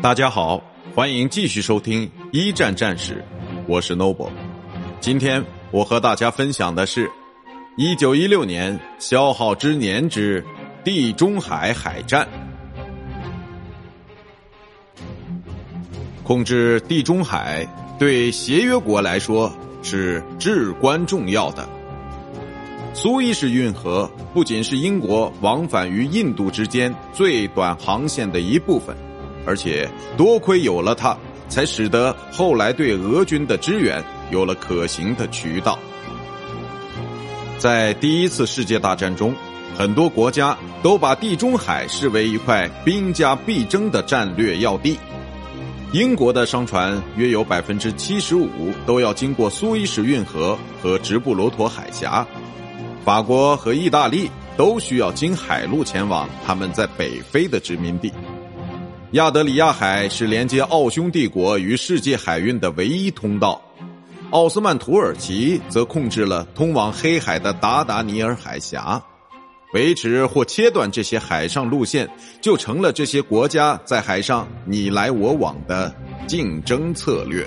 大家好，欢迎继续收听一战战史，我是 Noble。今天我和大家分享的是，一九一六年消耗之年之地中海海战。控制地中海对协约国来说是至关重要的。苏伊士运河不仅是英国往返于印度之间最短航线的一部分，而且多亏有了它，才使得后来对俄军的支援有了可行的渠道。在第一次世界大战中，很多国家都把地中海视为一块兵家必争的战略要地。英国的商船约有百分之七十五都要经过苏伊士运河和直布罗陀海峡。法国和意大利都需要经海路前往他们在北非的殖民地。亚德里亚海是连接奥匈帝国与世界海运的唯一通道。奥斯曼土耳其则控制了通往黑海的达达尼尔海峡。维持或切断这些海上路线，就成了这些国家在海上你来我往的竞争策略。